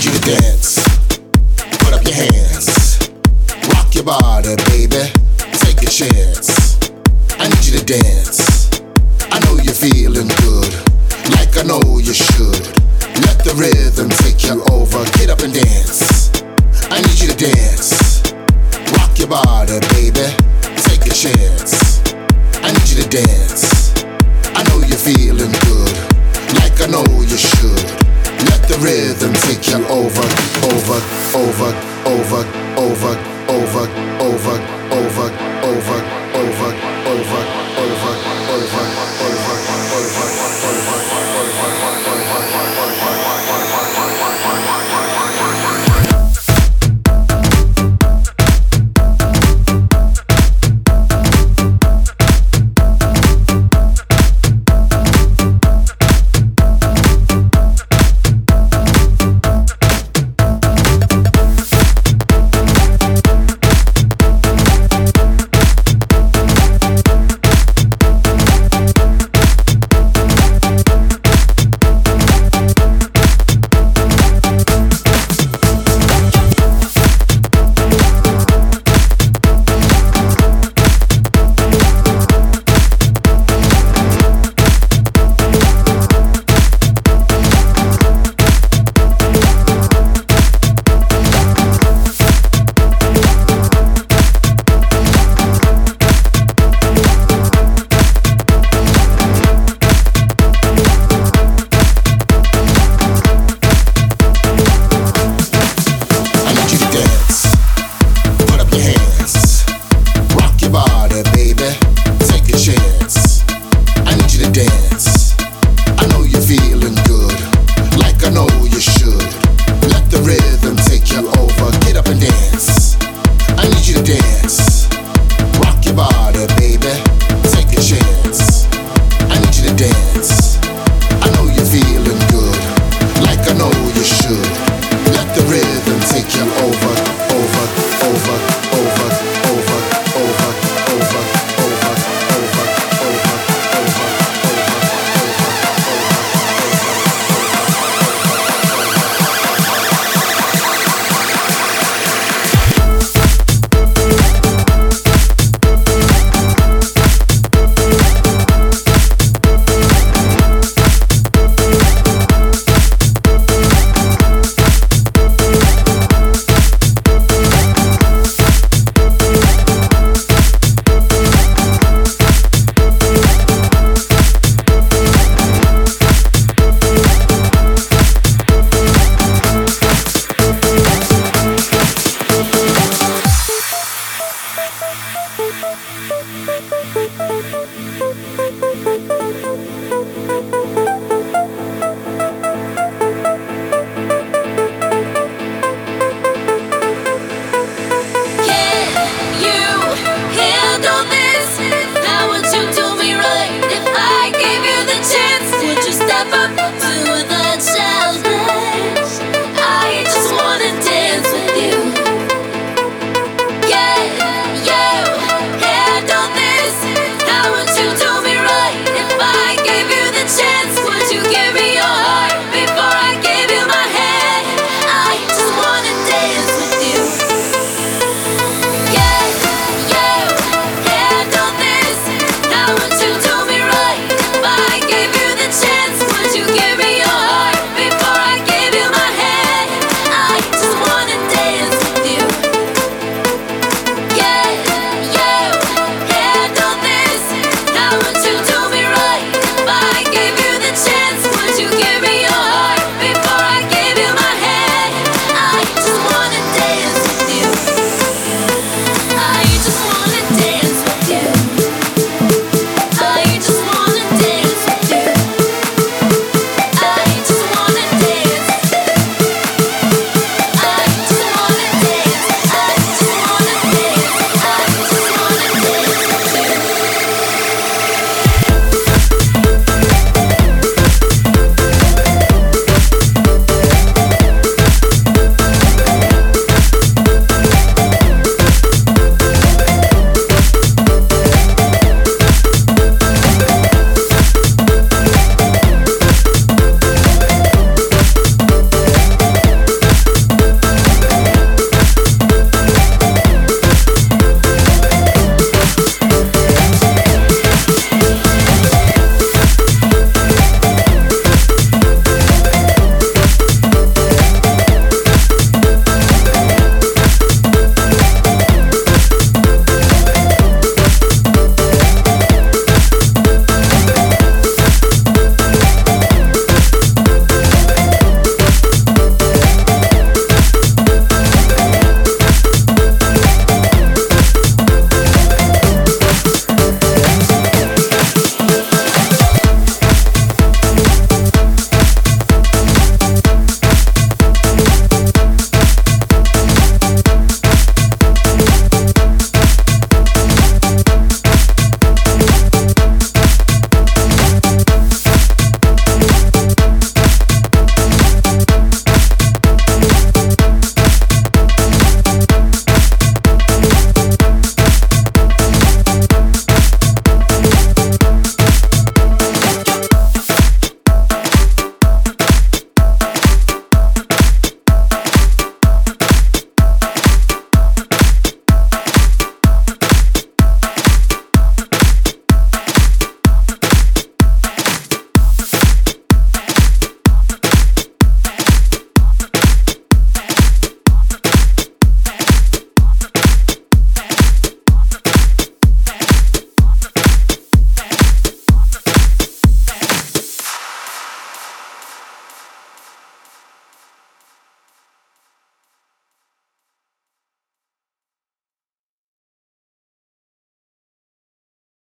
need you to dance. Put up your hands. Rock your body, baby. Take a chance. I need you to dance. I know you're feeling good, like I know you should. Let the rhythm take you over. Get up and dance. I need you to dance. Rock your body, baby. Take a chance. I need you to dance. I know you're feeling good, like I know rhythm take you over, over, over, over, over, over, over.